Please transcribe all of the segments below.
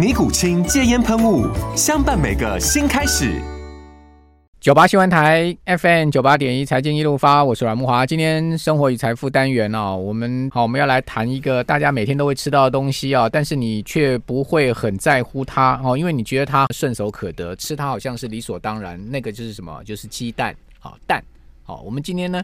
尼古清戒烟喷雾，相伴每个新开始。九八新闻台 FM 九八点一财经一路发，我是阮木华。今天生活与财富单元哦，我们好，我们要来谈一个大家每天都会吃到的东西啊，但是你却不会很在乎它哦，因为你觉得它顺手可得，吃它好像是理所当然。那个就是什么？就是鸡蛋。好，蛋。好，我们今天呢，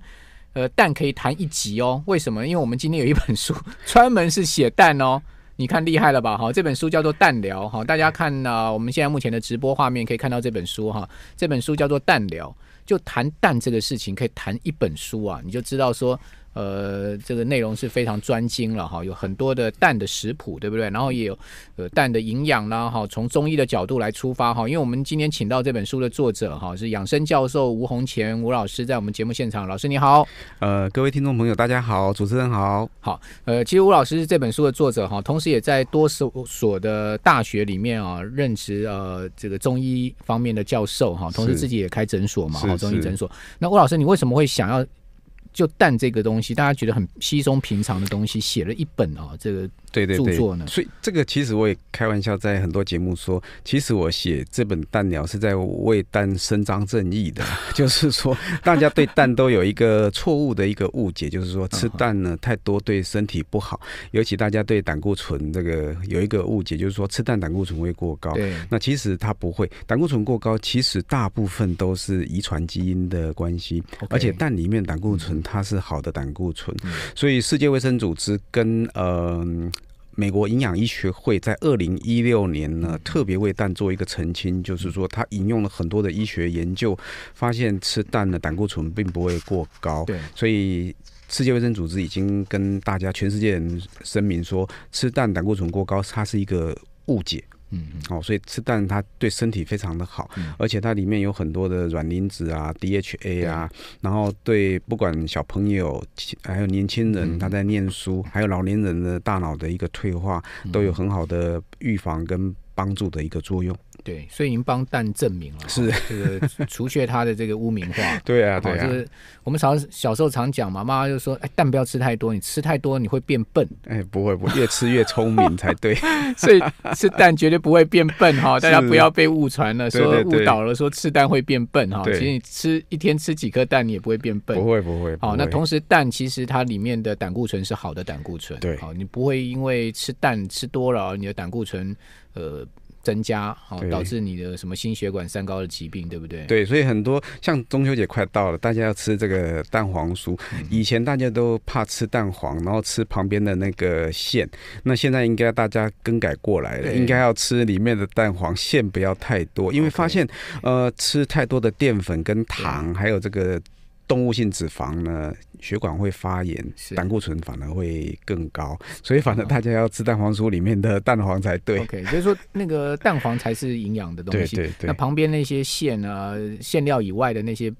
呃，蛋可以谈一集哦。为什么？因为我们今天有一本书 专门是写蛋哦。你看厉害了吧？哈，这本书叫做《淡聊》哈，大家看啊，我们现在目前的直播画面可以看到这本书哈。这本书叫做《淡聊》，就谈蛋这个事情，可以谈一本书啊，你就知道说。呃，这个内容是非常专精了哈，有很多的蛋的食谱，对不对？然后也有呃蛋的营养啦哈，从中医的角度来出发哈。因为我们今天请到这本书的作者哈，是养生教授吴洪乾吴老师，在我们节目现场，老师你好。呃，各位听众朋友大家好，主持人好。好，呃，其实吴老师是这本书的作者哈，同时也在多所所的大学里面啊任职呃这个中医方面的教授哈，同时自己也开诊所嘛，哈，中医诊所。那吴老师，你为什么会想要？就淡这个东西，大家觉得很稀松平常的东西，写了一本啊，这个。对对对，所以这个其实我也开玩笑，在很多节目说，其实我写这本蛋鸟是在为蛋伸张正义的，就是说大家对蛋都有一个错误的一个误解，就是说吃蛋呢太多对身体不好，尤其大家对胆固醇这个有一个误解，就是说吃蛋胆固醇会过高。对，那其实它不会，胆固醇过高其实大部分都是遗传基因的关系，而且蛋里面胆固醇它是好的胆固醇，所以世界卫生组织跟呃。美国营养医学会在二零一六年呢，特别为蛋做一个澄清，就是说他引用了很多的医学研究，发现吃蛋的胆固醇并不会过高。对，所以世界卫生组织已经跟大家全世界人声明说，吃蛋胆固醇过高，它是一个误解。嗯，哦，所以吃蛋它对身体非常的好，嗯、而且它里面有很多的卵磷脂啊、DHA 啊，然后对不管小朋友还有年轻人他在念书，还有老年人的大脑的一个退化，都有很好的预防跟帮助的一个作用。对，所以您帮蛋证明了，是这个除却他的这个污名化。对啊，对啊，就是我们小小时候常讲嘛，妈妈就说：“哎，蛋不要吃太多，你吃太多你会变笨。”哎，不会，不会，越吃越聪明才对。所以吃蛋绝对不会变笨哈，大家不要被误传了，说误导了，说吃蛋会变笨哈。其实你吃一天吃几颗蛋，你也不会变笨。不会，不会。好，那同时蛋其实它里面的胆固醇是好的胆固醇。对，好，你不会因为吃蛋吃多了，你的胆固醇呃。增加，好导致你的什么心血管三高的疾病，对不对？对，所以很多像中秋节快到了，大家要吃这个蛋黄酥。以前大家都怕吃蛋黄，然后吃旁边的那个馅。那现在应该大家更改过来了，应该要吃里面的蛋黄，馅不要太多，因为发现呃吃太多的淀粉跟糖，还有这个。动物性脂肪呢，血管会发炎，胆固醇反而会更高，所以反正大家要吃蛋黄酥里面的蛋黄才对。OK，就是说那个蛋黄才是营养的东西。对对对。那旁边那些馅啊、馅料以外的那些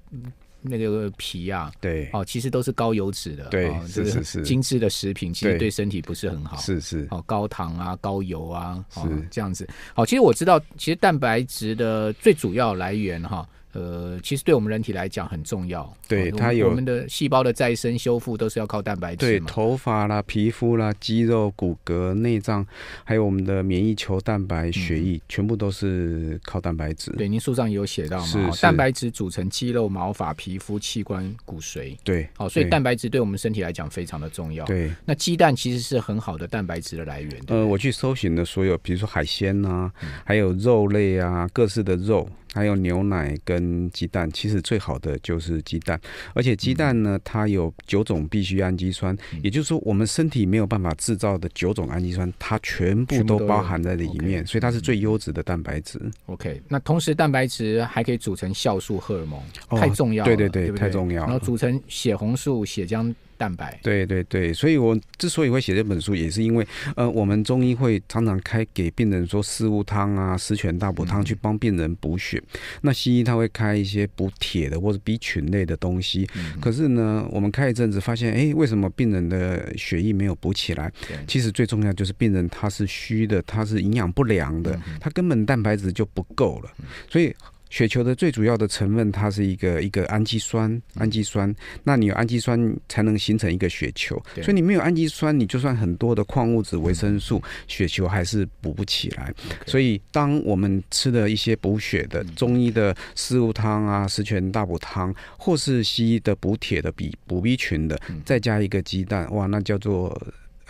那个皮啊，对哦，其实都是高油脂的。对，是是是。精致的食品其实对身体不是很好。是是。哦，高糖啊，高油啊，是这样子。好，其实我知道，其实蛋白质的最主要来源哈。呃，其实对我们人体来讲很重要。对，它有我们的细胞的再生修复都是要靠蛋白质。对，头发啦、皮肤啦、肌肉、骨骼、内脏，还有我们的免疫球蛋白、血液，全部都是靠蛋白质。对，您书上也有写到嘛？蛋白质组成肌肉、毛发、皮肤、器官、骨髓。对，好，所以蛋白质对我们身体来讲非常的重要。对，那鸡蛋其实是很好的蛋白质的来源。呃，我去搜寻的所有，比如说海鲜啊，还有肉类啊，各式的肉，还有牛奶跟。跟鸡蛋，其实最好的就是鸡蛋。而且鸡蛋呢，它有九种必需氨基酸，嗯、也就是说，我们身体没有办法制造的九种氨基酸，它全部都包含在里面，所以它是最优质的蛋白质。OK，那同时蛋白质还可以组成酵素、荷尔蒙，哦、太重要了。对对对，太重要了。然后组成血红素、血浆。蛋白，对对对，所以我之所以会写这本书，也是因为，呃，我们中医会常常开给病人说四物汤啊、十全大补汤去帮病人补血。嗯、那西医他会开一些补铁的或者 B 群类的东西，嗯、可是呢，我们开一阵子发现，哎，为什么病人的血液没有补起来？其实最重要就是病人他是虚的，他是营养不良的，嗯、他根本蛋白质就不够了，所以。血球的最主要的成分，它是一个一个氨基酸，氨基酸。那你有氨基酸才能形成一个血球，所以你没有氨基酸，你就算很多的矿物质、维生素，血球还是补不起来。所以，当我们吃的一些补血的中医的四物汤啊、十全大补汤，或是西医的补铁的、比补 B 群的，再加一个鸡蛋，哇，那叫做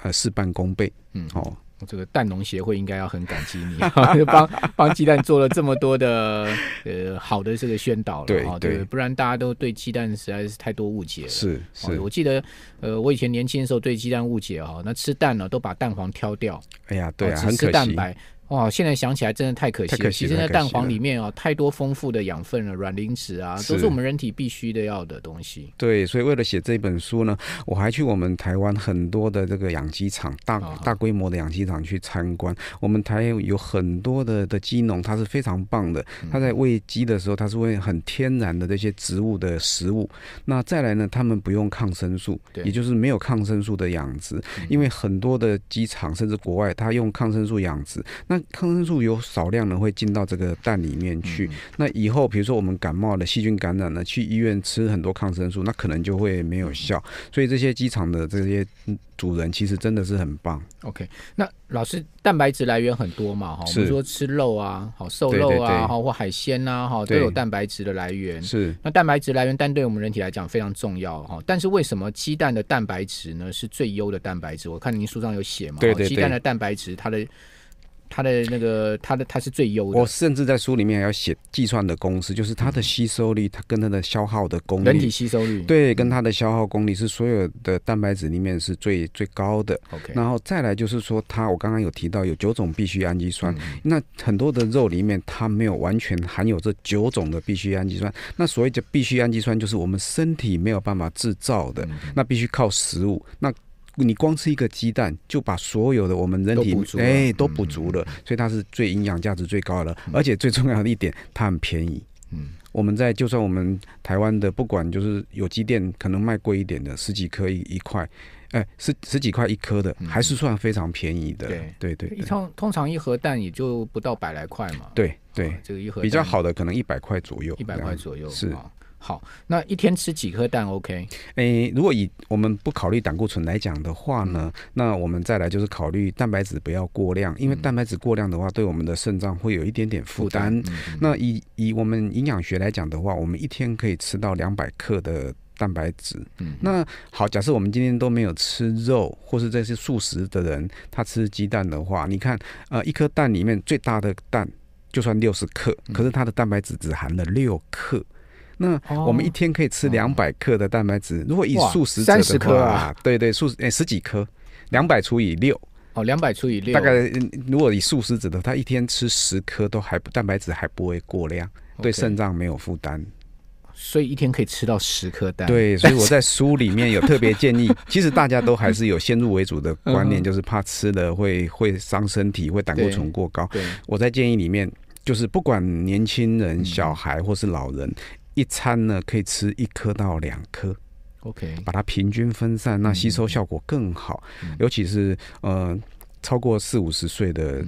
呃事半功倍。嗯，哦。这个蛋农协会应该要很感激你，就 帮帮鸡蛋做了这么多的呃好的这个宣导了，对对，不然大家都对鸡蛋实在是太多误解了。是是，我记得呃，我以前年轻的时候对鸡蛋误解哈，那吃蛋呢都把蛋黄挑掉，哎呀，对啊，很可惜。蛋白。哇，现在想起来真的太可惜了。其实那蛋黄里面啊，太多丰富的养分了，卵磷脂啊，都是我们人体必须的要的东西。对，所以为了写这本书呢，我还去我们台湾很多的这个养鸡场，大大规模的养鸡场去参观。我们台湾有很多的的鸡农，他是非常棒的。他在喂鸡的时候，他是喂很天然的这些植物的食物。那再来呢，他们不用抗生素，也就是没有抗生素的养殖。因为很多的鸡场甚至国外，他用抗生素养殖，那抗生素有少量的会进到这个蛋里面去，那以后比如说我们感冒了、细菌感染了，去医院吃很多抗生素，那可能就会没有效。所以这些机场的这些主人其实真的是很棒。OK，那老师，蛋白质来源很多嘛？哈，我们说吃肉啊，好瘦肉啊，哈或海鲜啊，哈都有蛋白质的来源。是，那蛋白质来源，但对我们人体来讲非常重要哈。但是为什么鸡蛋的蛋白质呢是最优的蛋白质？我看您书上有写嘛，对对，鸡蛋的蛋白质它的。它的那个，它的它是最优的。我甚至在书里面还要写计算的公式，就是它的吸收率，它跟它的消耗的功率。人体吸收率。对，跟它的消耗功率是所有的蛋白质里面是最最高的。OK。然后再来就是说，它我刚刚有提到有九种必需氨基酸，嗯、那很多的肉里面它没有完全含有这九种的必需氨基酸。那所谓的必需氨基酸就是我们身体没有办法制造的，嗯、那必须靠食物。那你光吃一个鸡蛋，就把所有的我们人体哎都补足了，所以它是最营养价值最高的，而且最重要的一点，它很便宜。嗯，我们在就算我们台湾的不管就是有机店可能卖贵一点的十几颗一一块，哎十十几块一颗的，还是算非常便宜的。对。对对，通通常一盒蛋也就不到百来块嘛。对对，这个一盒比较好的可能一百块左右，一百块左右是。好，那一天吃几颗蛋？OK？诶，如果以我们不考虑胆固醇来讲的话呢，嗯、那我们再来就是考虑蛋白质不要过量，因为蛋白质过量的话，对我们的肾脏会有一点点负担。嗯嗯、那以以我们营养学来讲的话，我们一天可以吃到两百克的蛋白质。嗯，那好，假设我们今天都没有吃肉，或是这些素食的人，他吃鸡蛋的话，你看，呃，一颗蛋里面最大的蛋就算六十克，可是它的蛋白质只含了六克。那我们一天可以吃两百克的蛋白质，如果以素食者的克啊，对对，素诶十几颗，两百除以六，哦，两百除以六，大概如果以素食者的，他一天吃十颗都还蛋白质还不会过量，对肾脏没有负担，所以一天可以吃到十颗蛋。对，所以我在书里面有特别建议，其实大家都还是有先入为主的观念，就是怕吃了会会伤身体，会胆固醇过高。对，我在建议里面就是不管年轻人、小孩或是老人。一餐呢，可以吃一颗到两颗，OK，把它平均分散，那吸收效果更好。嗯、尤其是呃，超过四五十岁的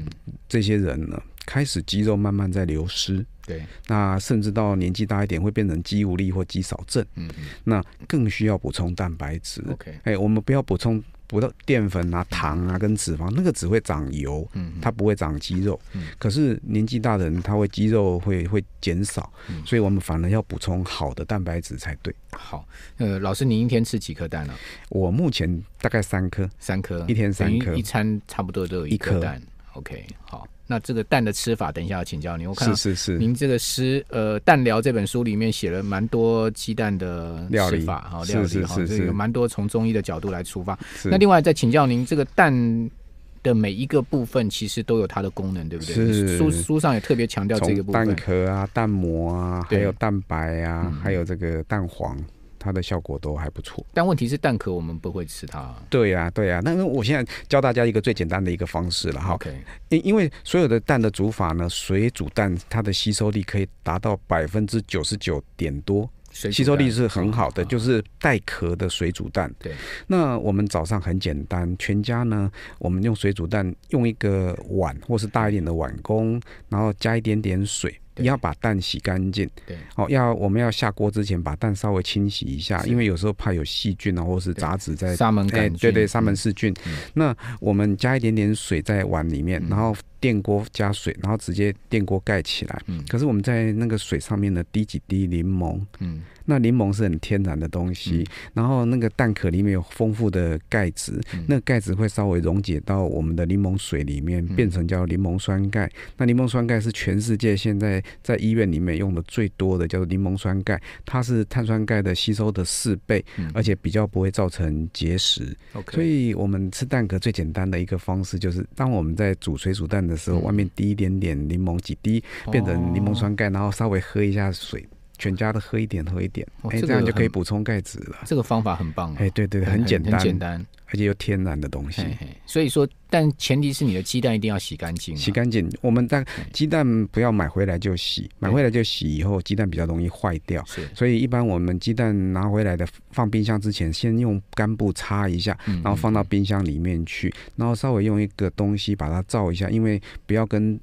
这些人呢，嗯、开始肌肉慢慢在流失，对，那甚至到年纪大一点会变成肌无力或肌少症，嗯嗯，那更需要补充蛋白质，OK，哎，我们不要补充。补到淀粉啊、糖啊跟脂肪，那个只会长油，它不会长肌肉。可是年纪大的人，他会肌肉会会减少，所以我们反而要补充好的蛋白质才对。好，呃，老师，您一天吃几颗蛋呢？我目前大概三颗，三颗，一天三颗，一餐差不多都有一颗蛋。OK，好。那这个蛋的吃法，等一下要请教您。我看是是是，您这个诗呃《蛋疗》这本书里面写了蛮多鸡蛋的吃法哈，料理哈，这个蛮多从中医的角度来出发。那另外再请教您，这个蛋的每一个部分其实都有它的功能，对不对？是书书上也特别强调这个部分，蛋壳啊、蛋膜啊，还有蛋白啊，嗯、还有这个蛋黄。它的效果都还不错，但问题是蛋壳我们不会吃它。对呀、啊，对呀、啊。那我现在教大家一个最简单的一个方式了哈。OK，因因为所有的蛋的煮法呢，水煮蛋它的吸收力可以达到百分之九十九点多，吸收力是很好的，就是带壳的水煮蛋。对。那我们早上很简单，全家呢，我们用水煮蛋，用一个碗或是大一点的碗公，然后加一点点水。你要把蛋洗干净，对，哦，要我们要下锅之前把蛋稍微清洗一下，因为有时候怕有细菌啊，或是杂质在沙门杆菌，对对，沙门氏菌。那我们加一点点水在碗里面，然后电锅加水，然后直接电锅盖起来。嗯，可是我们在那个水上面呢，滴几滴柠檬。嗯。那柠檬是很天然的东西，嗯、然后那个蛋壳里面有丰富的钙质，嗯、那钙质会稍微溶解到我们的柠檬水里面，嗯、变成叫柠檬酸钙。那柠檬酸钙是全世界现在在医院里面用的最多的，叫做柠檬酸钙，它是碳酸钙的吸收的四倍，嗯、而且比较不会造成结石。所以我们吃蛋壳最简单的一个方式就是，当我们在煮水煮蛋的时候，嗯、外面滴一点点柠檬几滴，变成柠檬酸钙，然后稍微喝一下水。全家都喝一点，喝一点，哎、哦，这样就可以补充钙质了。这个方法很棒、哦，哎，对对，很简单，很简单，而且又天然的东西。嘿嘿所以说，但前提是你的鸡蛋一定要洗干净、啊，洗干净。我们在鸡蛋不要买回来就洗，买回来就洗以后，鸡蛋比较容易坏掉。是，所以一般我们鸡蛋拿回来的放冰箱之前，先用干布擦一下，然后放到冰箱里面去，然后稍微用一个东西把它罩一下，因为不要跟。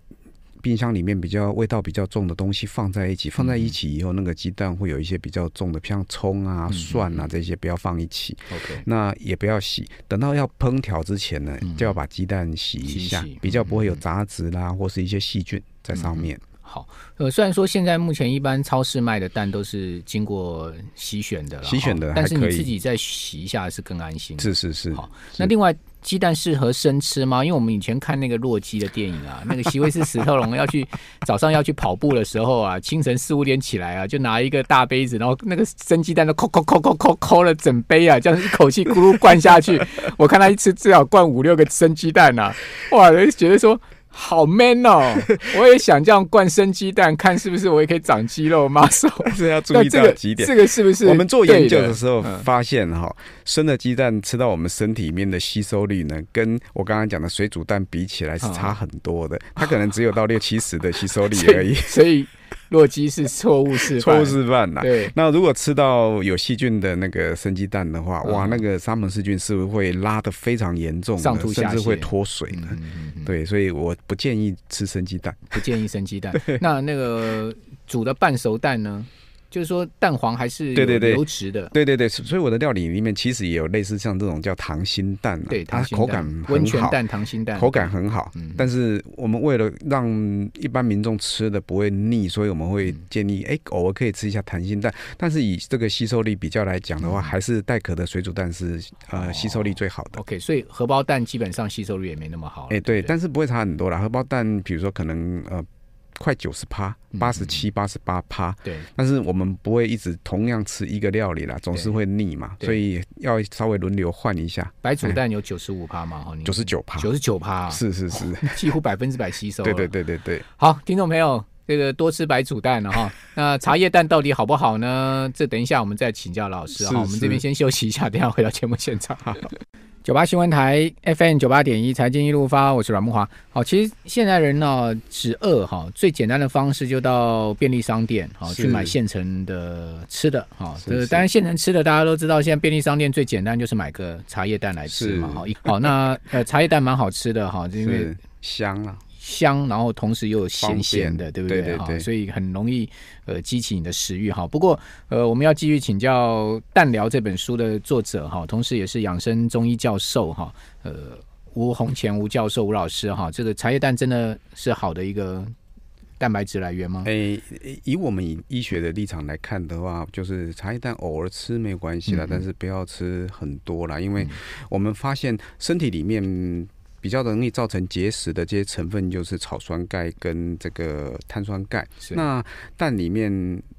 冰箱里面比较味道比较重的东西放在一起，放在一起以后，那个鸡蛋会有一些比较重的，像葱啊、蒜啊这些，不要放一起。OK，那也不要洗，等到要烹调之前呢，就要把鸡蛋洗一下，比较不会有杂质啦，或是一些细菌在上面。好，呃，虽然说现在目前一般超市卖的蛋都是经过洗选的，洗选的，但是你自己再洗一下是更安心。是是是。好，那另外。鸡蛋适合生吃吗？因为我们以前看那个洛基的电影啊，那个席维斯史特龙要去早上要去跑步的时候啊，清晨四五点起来啊，就拿一个大杯子，然后那个生鸡蛋都抠抠抠抠抠抠了整杯啊，这样一口气咕噜灌下去。我看他一次至少灌五六个生鸡蛋呐、啊，哇，就觉得说。好 man 哦！我也想这样灌生鸡蛋，看是不是我也可以长肌肉 muscle。但 是要注意到几点，这个是不是？我们做研究的时候发现哈，生的鸡蛋吃到我们身体里面的吸收率呢，跟我刚刚讲的水煮蛋比起来是差很多的。它可能只有到六七十的吸收率 而已。所以。洛基是错误示范，错误示范呐。对，那如果吃到有细菌的那个生鸡蛋的话，嗯、哇，那个沙门氏菌是不是会拉的非常严重，上吐甚至会脱水的？嗯嗯嗯、对，所以我不建议吃生鸡蛋，不建议生鸡蛋。那那个煮的半熟蛋呢？就是说蛋黄还是对对对，油脂的，对对对，所以我的料理里面其实也有类似像这种叫溏心蛋，对，它口感很好，温泉蛋、溏心蛋，口感很好。嗯但是我们为了让一般民众吃的不会腻，所以我们会建议，哎，偶尔可以吃一下溏心蛋。但是以这个吸收力比较来讲的话，还是带壳的水煮蛋是呃吸收力最好的。OK，所以荷包蛋基本上吸收率也没那么好。哎，对，但是不会差很多啦。荷包蛋，比如说可能呃。快九十趴，八十七、八十八趴。对，但是我们不会一直同样吃一个料理啦，总是会腻嘛，所以要稍微轮流换一下。白煮蛋有九十五趴吗？哈，九十九趴，九十九趴，是是是，几乎百分之百吸收。对对对对对。好，听众朋友，这个多吃白煮蛋了哈。那茶叶蛋到底好不好呢？这等一下我们再请教老师哈。我们这边先休息一下，等下回到节目现场。九八新闻台 FM 九八点一财经一路发，我是阮木华。好，其实现在人呢，只饿哈，最简单的方式就到便利商店好是去买现成的吃的哈。是当然现成吃的大家都知道，现在便利商店最简单就是买个茶叶蛋来吃嘛。好是，好，那呃茶叶蛋蛮好吃的哈，因为香啊。香，然后同时又有咸咸的，便对不对？对对对，所以很容易呃激起你的食欲哈。不过呃，我们要继续请教《蛋聊》这本书的作者哈，同时也是养生中医教授哈，呃，吴洪前吴教授吴老师哈。这个茶叶蛋真的是好的一个蛋白质来源吗？诶，以我们以医学的立场来看的话，就是茶叶蛋偶尔吃没有关系啦，但是不要吃很多啦，因为我们发现身体里面。比比较容易造成结石的这些成分就是草酸钙跟这个碳酸钙。那蛋里面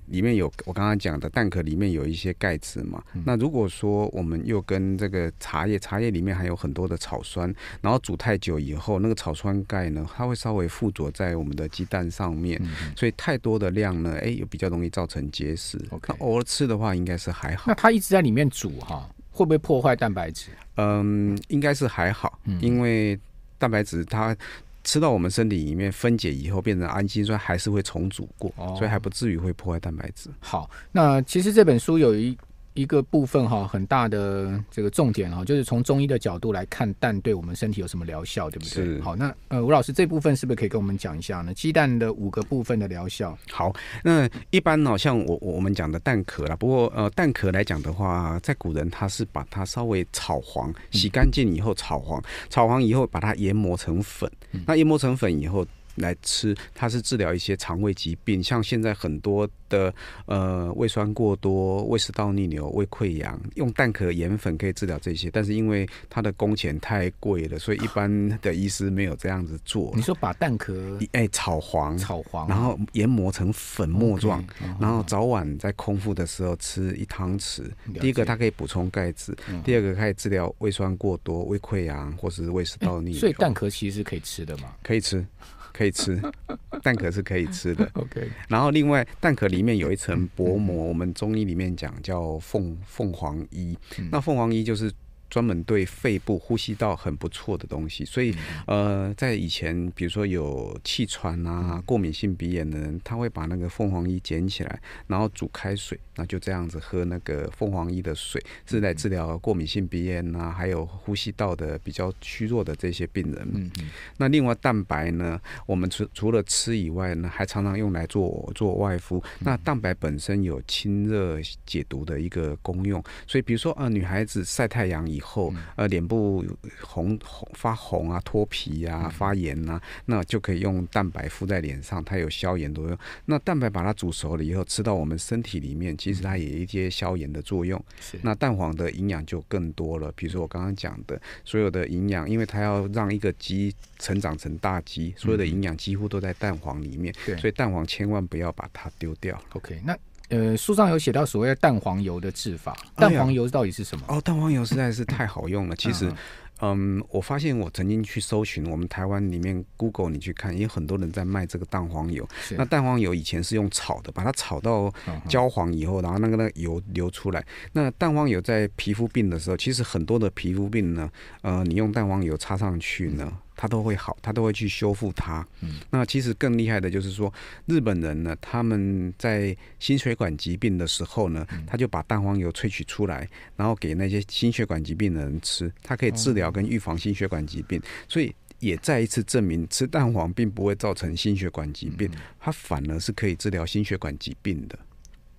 里面有我刚刚讲的蛋壳里面有一些钙质嘛。嗯、那如果说我们又跟这个茶叶，茶叶里面还有很多的草酸，然后煮太久以后，那个草酸钙呢，它会稍微附着在我们的鸡蛋上面，嗯、所以太多的量呢，哎，又比较容易造成结石。Okay 那偶尔吃的话，应该是还好。那它一直在里面煮哈，会不会破坏蛋白质？嗯，应该是还好，嗯、因为蛋白质它吃到我们身体里面分解以后变成氨基酸，还是会重组过，哦、所以还不至于会破坏蛋白质。好，那其实这本书有一。一个部分哈，很大的这个重点哈，就是从中医的角度来看蛋对我们身体有什么疗效，对不对？是。好，那呃，吴老师这部分是不是可以跟我们讲一下呢？鸡蛋的五个部分的疗效。好，那一般呢像我我们讲的蛋壳啦，不过呃，蛋壳来讲的话，在古人他是把它稍微炒黄，洗干净以后炒黄，炒黄以后把它研磨成粉，那研磨成粉以后。来吃，它是治疗一些肠胃疾病，像现在很多的呃胃酸过多、胃食道逆流、胃溃疡，用蛋壳盐粉可以治疗这些，但是因为它的工钱太贵了，所以一般的医师没有这样子做。你说把蛋壳哎、欸、炒黄，炒黄，然后研磨成粉末状，okay, 然后早晚在空腹的时候吃一汤匙。第一个它可以补充钙质，嗯、第二个可以治疗胃酸过多、胃溃疡或是胃食道逆流。所以蛋壳其实是可以吃的吗？可以吃。可以吃，蛋壳是可以吃的。OK，然后另外蛋壳里面有一层薄膜，我们中医里面讲叫凤凤凰衣。那凤凰衣就是。专门对肺部、呼吸道很不错的东西，所以呃，在以前，比如说有气喘啊、过敏性鼻炎的人，他会把那个凤凰衣捡起来，然后煮开水，那就这样子喝那个凤凰衣的水，是来治疗过敏性鼻炎啊，还有呼吸道的比较虚弱的这些病人。嗯嗯。那另外蛋白呢，我们除除了吃以外呢，还常常用来做做外敷。那蛋白本身有清热解毒的一个功用，所以比如说啊、呃，女孩子晒太阳以后，呃，脸部红红发红啊，脱皮啊，发炎啊，那就可以用蛋白敷在脸上，它有消炎作用。那蛋白把它煮熟了以后，吃到我们身体里面，其实它也有一些消炎的作用。是。那蛋黄的营养就更多了，比如说我刚刚讲的所有的营养，因为它要让一个鸡成长成大鸡，所有的营养几乎都在蛋黄里面。对。所以蛋黄千万不要把它丢掉。OK，那。呃，书上有写到所谓的蛋黄油的制法，蛋黄油到底是什么？哦，蛋黄油实在是太好用了。其实，嗯，我发现我曾经去搜寻我们台湾里面 Google，你去看，也有很多人在卖这个蛋黄油。那蛋黄油以前是用炒的，把它炒到焦黄以后，然后那个那个油流出来。那蛋黄油在皮肤病的时候，其实很多的皮肤病呢，呃，你用蛋黄油擦上去呢。它都会好，它都会去修复它。嗯，那其实更厉害的就是说，日本人呢，他们在心血管疾病的时候呢，他就把蛋黄油萃取出来，然后给那些心血管疾病的人吃，它可以治疗跟预防心血管疾病。所以也再一次证明，吃蛋黄并不会造成心血管疾病，它反而是可以治疗心血管疾病的。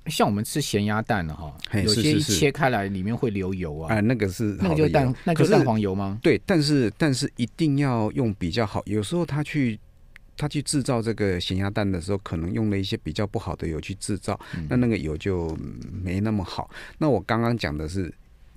像我们吃咸鸭蛋的哈，有些一切开来里面会流油啊。哎，那个是那个就蛋，那个是蛋黄油吗？对，但是但是一定要用比较好。有时候他去他去制造这个咸鸭蛋的时候，可能用了一些比较不好的油去制造，那那个油就没那么好。那我刚刚讲的是。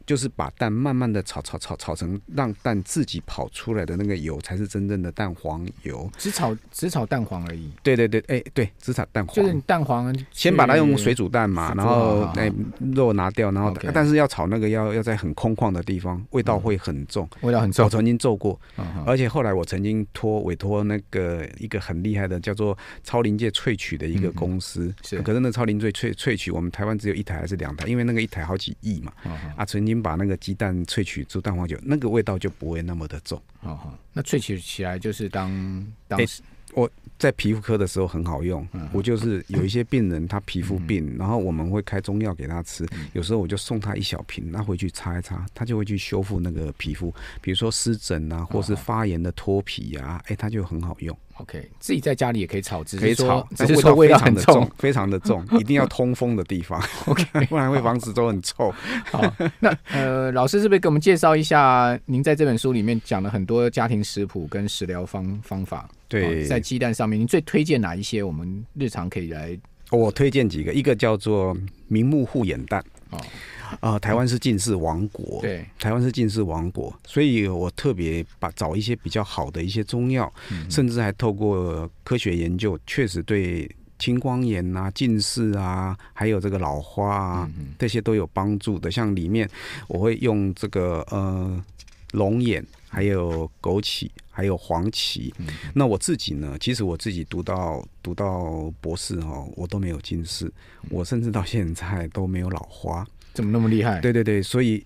就是把蛋慢慢的炒炒炒炒成让蛋自己跑出来的那个油才是真正的蛋黄油，只炒只炒蛋黄而已。对对对，哎、欸、对，只炒蛋黄。就是蛋黄，先把它用水煮蛋嘛，然后哎、欸、肉拿掉，然后 Okay. 但是要炒那个要要在很空旷的地方，味道会很重，嗯、味道很重。我曾经做过，嗯、而且后来我曾经托委托那个一个很厉害的叫做超临界萃取的一个公司，嗯、是。可是那超临界萃萃取，我们台湾只有一台还是两台？因为那个一台好几亿嘛，嗯、啊曾经。把那个鸡蛋萃取出蛋黄酒，那个味道就不会那么的重。好好，那萃取起来就是当当时、欸、我在皮肤科的时候很好用。嗯、我就是有一些病人他皮肤病，嗯、然后我们会开中药给他吃，嗯、有时候我就送他一小瓶，他回去擦一擦，他就会去修复那个皮肤，比如说湿疹啊，或是发炎的脱皮啊，哎、欸，他就很好用。OK，自己在家里也可以炒，只是炒，只是说味道很重，非常的重，一定要通风的地方，OK，不然会房子都很臭。好，那呃，老师是不是给我们介绍一下？您在这本书里面讲了很多家庭食谱跟食疗方方法。对，在鸡蛋上面，您最推荐哪一些？我们日常可以来，我推荐几个，一个叫做明目护眼蛋。哦。呃，台湾是近视王国，对，台湾是近视王国，所以我特别把找一些比较好的一些中药，嗯、甚至还透过科学研究，确实对青光眼啊、近视啊，还有这个老花啊，嗯、这些都有帮助的。像里面我会用这个呃龙眼，还有枸杞，还有黄芪。嗯、那我自己呢，其实我自己读到读到博士哦，我都没有近视，我甚至到现在都没有老花。怎么那么厉害？对对对，所以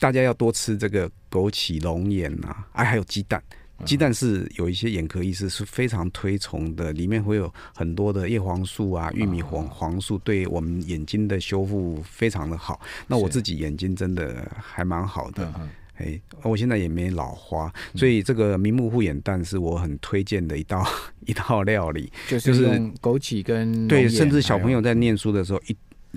大家要多吃这个枸杞、龙眼啊，哎，还有鸡蛋。鸡蛋是有一些眼科医师是非常推崇的，里面会有很多的叶黄素啊、玉米黄黄素，对我们眼睛的修复非常的好。那我自己眼睛真的还蛮好的，哎，我现在也没老花，所以这个明目护眼蛋是我很推荐的一道 一道料理，就是用枸杞跟对，甚至小朋友在念书的时候一。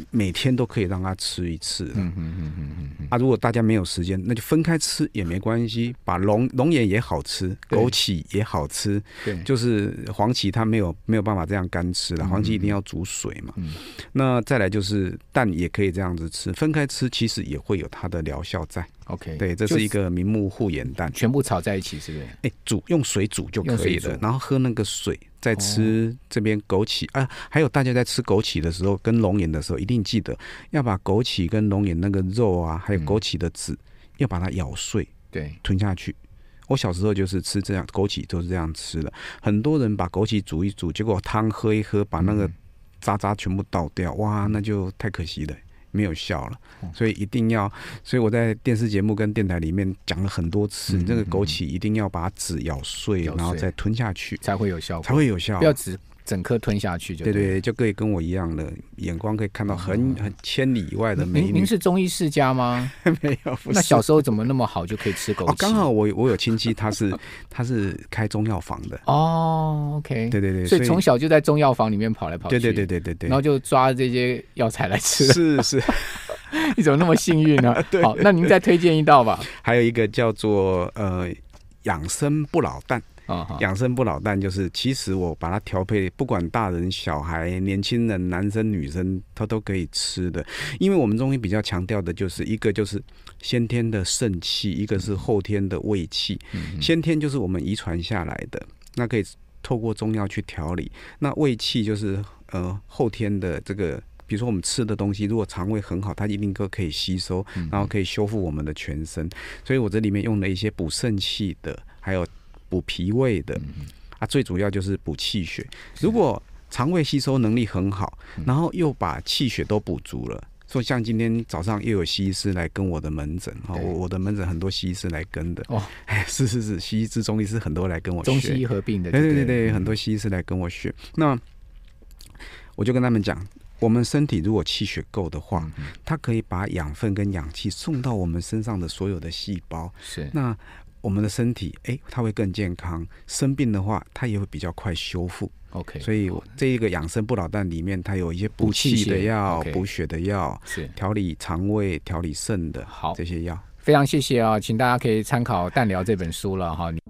每天都可以让他吃一次。嗯嗯嗯嗯嗯啊，如果大家没有时间，那就分开吃也没关系。把龙龙眼也好吃，枸杞也好吃。对，就是黄芪它没有没有办法这样干吃了，黄芪一定要煮水嘛。嗯。那再来就是蛋也可以这样子吃，分开吃其实也会有它的疗效在。OK，对，这是一个明目护眼蛋，全部炒在一起是不是？哎，煮用水煮就可以了，然后喝那个水。再吃这边枸杞啊，还有大家在吃枸杞的时候，跟龙眼的时候，一定记得要把枸杞跟龙眼那个肉啊，还有枸杞的籽，要把它咬碎，对，吞下去。我小时候就是吃这样，枸杞都是这样吃的。很多人把枸杞煮一煮，结果汤喝一喝，把那个渣渣全部倒掉，哇，那就太可惜了。没有效了，所以一定要，所以我在电视节目跟电台里面讲了很多次，嗯、这个枸杞一定要把籽咬碎，咬碎。然后再吞下去，才会有效果，才会有效，不要只整颗吞下去就对，对对，就可以跟我一样的眼光，可以看到很很千里以外的美女。您您是中医世家吗？没有，那小时候怎么那么好就可以吃枸杞？刚、哦、好我我有亲戚，他是 他是开中药房的哦。OK，对对对，所以从小就在中药房里面跑来跑去，对对对对对对，然后就抓这些药材来吃。是是，你怎么那么幸运呢？对好，那您再推荐一道吧。还有一个叫做呃养生不老蛋。养生不老蛋就是，其实我把它调配，不管大人、小孩、年轻人、男生、女生，它都可以吃的。因为我们中医比较强调的就是一个就是先天的肾气，一个是后天的胃气。先天就是我们遗传下来的，那可以透过中药去调理。那胃气就是呃后天的这个，比如说我们吃的东西，如果肠胃很好，它一定都可以吸收，然后可以修复我们的全身。所以我这里面用了一些补肾气的，还有。补脾胃的。啊，最主要就是补气血。如果肠胃吸收能力很好，然后又把气血都补足了，说像今天早上又有西医师来跟我的门诊啊，我我的门诊很多西医师来跟的。哦，哎，是是是，西医治中医师很多来跟我学，中西医合并的，对对对对，很多西医师来跟我学。那我就跟他们讲，我们身体如果气血够的话，它可以把养分跟氧气送到我们身上的所有的细胞，是。那。我们的身体，哎，它会更健康。生病的话，它也会比较快修复。OK，所以这一个养生不老蛋里面，它有一些补气的药、补血的药，是调理肠胃、调理肾的。好，这些药。非常谢谢啊，请大家可以参考《蛋疗》这本书了哈。